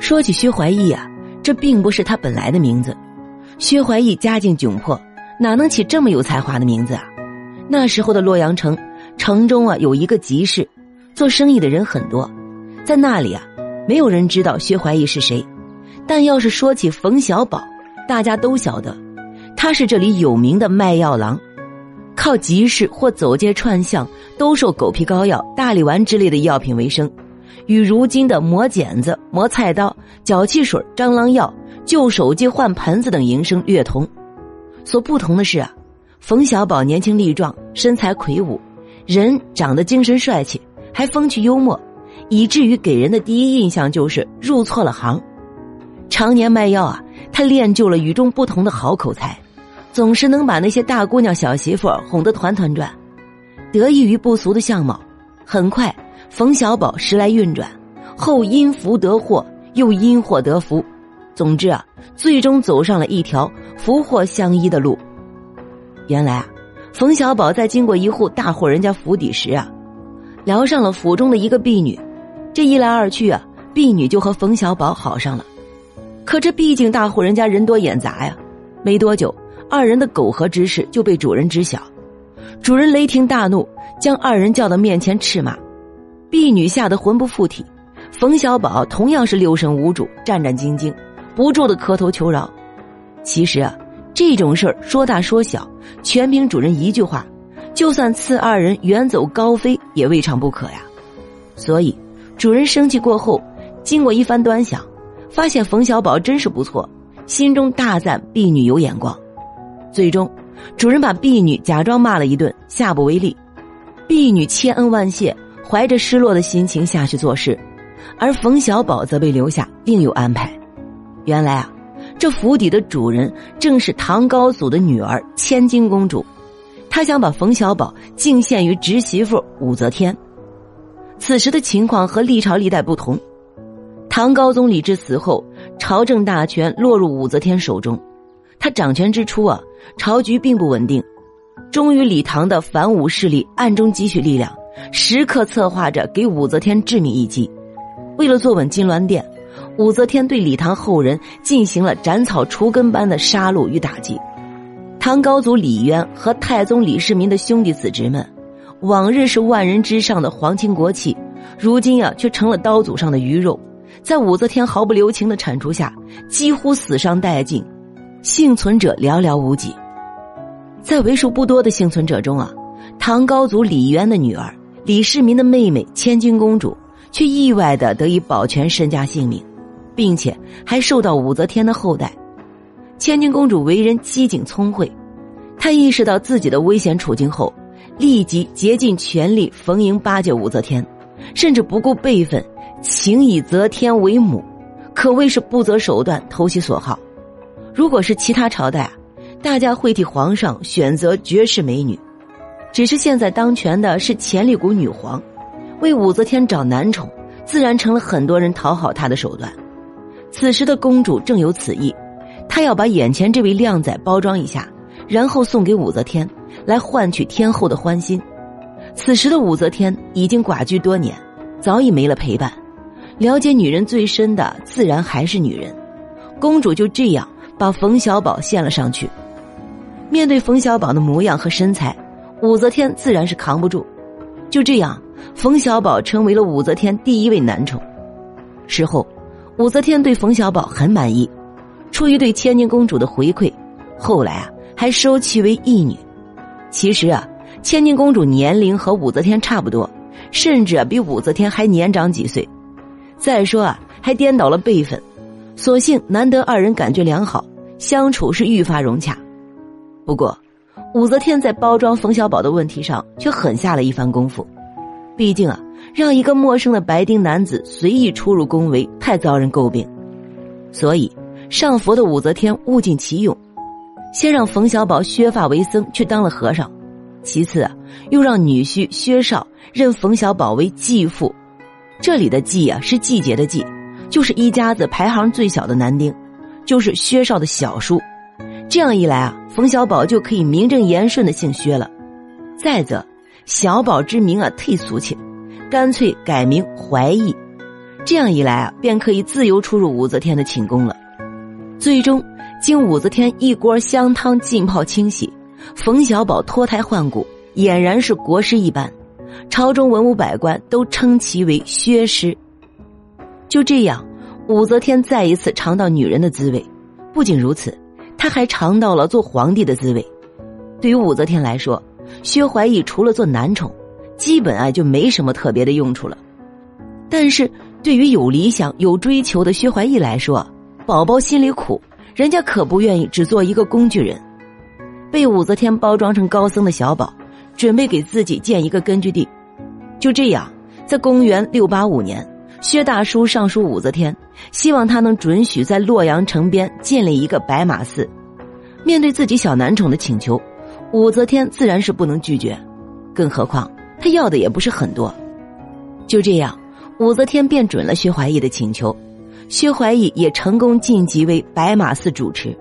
说起薛怀义啊，这并不是他本来的名字。薛怀义家境窘迫，哪能起这么有才华的名字啊？那时候的洛阳城，城中啊有一个集市，做生意的人很多，在那里啊，没有人知道薛怀义是谁。但要是说起冯小宝，大家都晓得，他是这里有名的卖药郎，靠集市或走街串巷兜售狗皮膏药、大力丸之类的药品为生。与如今的磨剪子、磨菜刀、脚气水、蟑螂药、旧手机换盆子等营生略同，所不同的是啊，冯小宝年轻力壮，身材魁梧，人长得精神帅气，还风趣幽默，以至于给人的第一印象就是入错了行。常年卖药啊，他练就了与众不同的好口才，总是能把那些大姑娘小媳妇哄得团团转。得益于不俗的相貌，很快。冯小宝时来运转，后因福得祸，又因祸得福，总之啊，最终走上了一条福祸相依的路。原来啊，冯小宝在经过一户大户人家府邸时啊，聊上了府中的一个婢女，这一来二去啊，婢女就和冯小宝好上了。可这毕竟大户人家人多眼杂呀，没多久，二人的苟合之事就被主人知晓，主人雷霆大怒，将二人叫到面前斥骂。婢女吓得魂不附体，冯小宝同样是六神无主，战战兢兢，不住的磕头求饶。其实啊，这种事儿说大说小，全凭主人一句话，就算赐二人远走高飞，也未尝不可呀。所以，主人生气过后，经过一番端详，发现冯小宝真是不错，心中大赞婢女有眼光。最终，主人把婢女假装骂了一顿，下不为例。婢女千恩万谢。怀着失落的心情下去做事，而冯小宝则被留下，另有安排。原来啊，这府邸的主人正是唐高祖的女儿千金公主，她想把冯小宝敬献于侄媳妇武则天。此时的情况和历朝历代不同，唐高宗李治死后，朝政大权落入武则天手中。他掌权之初啊，朝局并不稳定，忠于李唐的反武势力暗中积蓄力量。时刻策划着给武则天致命一击。为了坐稳金銮殿，武则天对李唐后人进行了斩草除根般的杀戮与打击。唐高祖李渊和太宗李世民的兄弟子侄们，往日是万人之上的皇亲国戚，如今呀却成了刀俎上的鱼肉。在武则天毫不留情的铲除下，几乎死伤殆尽，幸存者寥寥无几。在为数不多的幸存者中啊，唐高祖李渊的女儿。李世民的妹妹千金公主却意外的得以保全身家性命，并且还受到武则天的厚待。千金公主为人机警聪慧，她意识到自己的危险处境后，立即竭尽全力逢迎巴结武则天，甚至不顾辈分，请以则天为母，可谓是不择手段，投其所好。如果是其他朝代啊，大家会替皇上选择绝世美女。只是现在当权的是潜力股女皇，为武则天找男宠，自然成了很多人讨好她的手段。此时的公主正有此意，她要把眼前这位靓仔包装一下，然后送给武则天，来换取天后的欢心。此时的武则天已经寡居多年，早已没了陪伴，了解女人最深的自然还是女人。公主就这样把冯小宝献了上去。面对冯小宝的模样和身材。武则天自然是扛不住，就这样，冯小宝成为了武则天第一位男宠。事后，武则天对冯小宝很满意，出于对千金公主的回馈，后来啊还收其为义女。其实啊，千金公主年龄和武则天差不多，甚至啊比武则天还年长几岁。再说啊，还颠倒了辈分，所幸难得二人感觉良好，相处是愈发融洽。不过。武则天在包装冯小宝的问题上却狠下了一番功夫，毕竟啊，让一个陌生的白丁男子随意出入宫闱太遭人诟病，所以上佛的武则天物尽其用，先让冯小宝削发为僧去当了和尚，其次啊，又让女婿薛绍认冯小宝为继父，这里的继啊是季节的季，就是一家子排行最小的男丁，就是薛绍的小叔。这样一来啊，冯小宝就可以名正言顺的姓薛了。再则，小宝之名啊忒俗气，干脆改名怀义，这样一来啊，便可以自由出入武则天的寝宫了。最终，经武则天一锅香汤浸泡清洗，冯小宝脱胎换骨，俨然是国师一般。朝中文武百官都称其为薛师。就这样，武则天再一次尝到女人的滋味。不仅如此，他还尝到了做皇帝的滋味。对于武则天来说，薛怀义除了做男宠，基本啊就没什么特别的用处了。但是对于有理想、有追求的薛怀义来说，宝宝心里苦，人家可不愿意只做一个工具人。被武则天包装成高僧的小宝，准备给自己建一个根据地。就这样，在公元六八五年，薛大叔上书武则天，希望他能准许在洛阳城边建立一个白马寺。面对自己小男宠的请求。武则天自然是不能拒绝，更何况他要的也不是很多。就这样，武则天便准了薛怀义的请求，薛怀义也成功晋级为白马寺主持。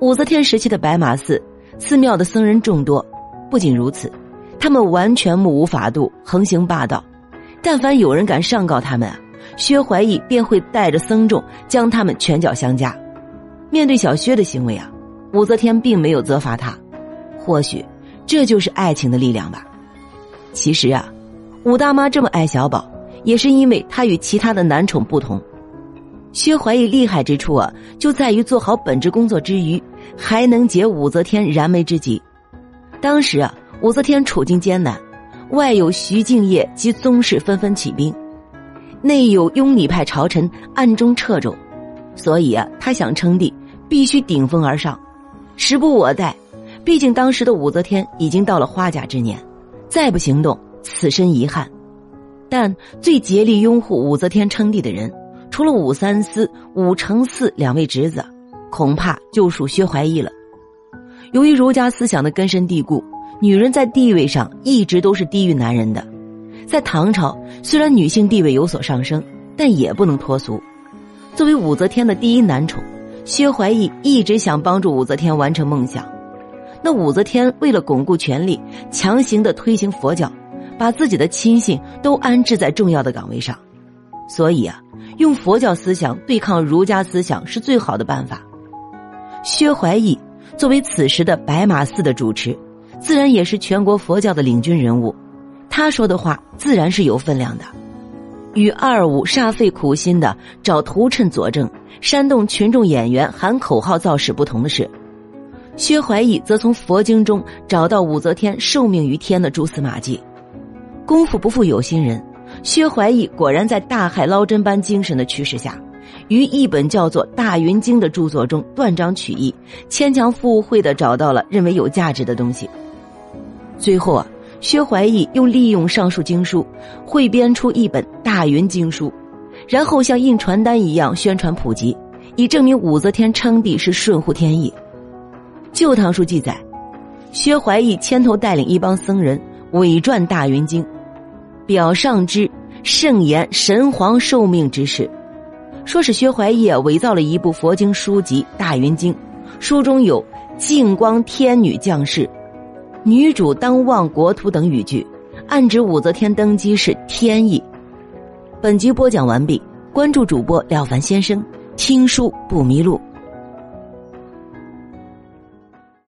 武则天时期的白马寺，寺庙的僧人众多，不仅如此，他们完全目无法度，横行霸道。但凡有人敢上告他们啊，薛怀义便会带着僧众将他们拳脚相加。面对小薛的行为啊，武则天并没有责罚他。或许，这就是爱情的力量吧。其实啊，武大妈这么爱小宝，也是因为她与其他的男宠不同。薛怀义厉害之处啊，就在于做好本职工作之余，还能解武则天燃眉之急。当时啊，武则天处境艰难，外有徐敬业及宗室纷纷起兵，内有拥礼派朝臣暗中掣肘，所以啊，他想称帝，必须顶风而上，时不我待。毕竟当时的武则天已经到了花甲之年，再不行动，此生遗憾。但最竭力拥护武则天称帝的人，除了武三思、武承嗣两位侄子，恐怕就属薛怀义了。由于儒家思想的根深蒂固，女人在地位上一直都是低于男人的。在唐朝，虽然女性地位有所上升，但也不能脱俗。作为武则天的第一男宠，薛怀义一直想帮助武则天完成梦想。那武则天为了巩固权力，强行的推行佛教，把自己的亲信都安置在重要的岗位上，所以啊，用佛教思想对抗儒家思想是最好的办法。薛怀义作为此时的白马寺的主持，自然也是全国佛教的领军人物，他说的话自然是有分量的。与二五煞费苦心的找图谶佐证，煽动群众演员喊口号造势不同的是。薛怀义则从佛经中找到武则天受命于天的蛛丝马迹。功夫不负有心人，薛怀义果然在大海捞针般精神的驱使下，于一本叫做《大云经》的著作中断章取义，牵强附会的找到了认为有价值的东西。最后啊，薛怀义又利用上述经书，汇编出一本《大云经书》，然后像印传单一样宣传普及，以证明武则天称帝是顺乎天意。《旧唐书》记载，薛怀义牵头带领一帮僧人伪传《大云经》，表上之圣言神皇受命之事，说是薛怀义伪造了一部佛经书籍《大云经》，书中有“净光天女降世，女主当望国土”等语句，暗指武则天登基是天意。本集播讲完毕，关注主播了凡先生，听书不迷路。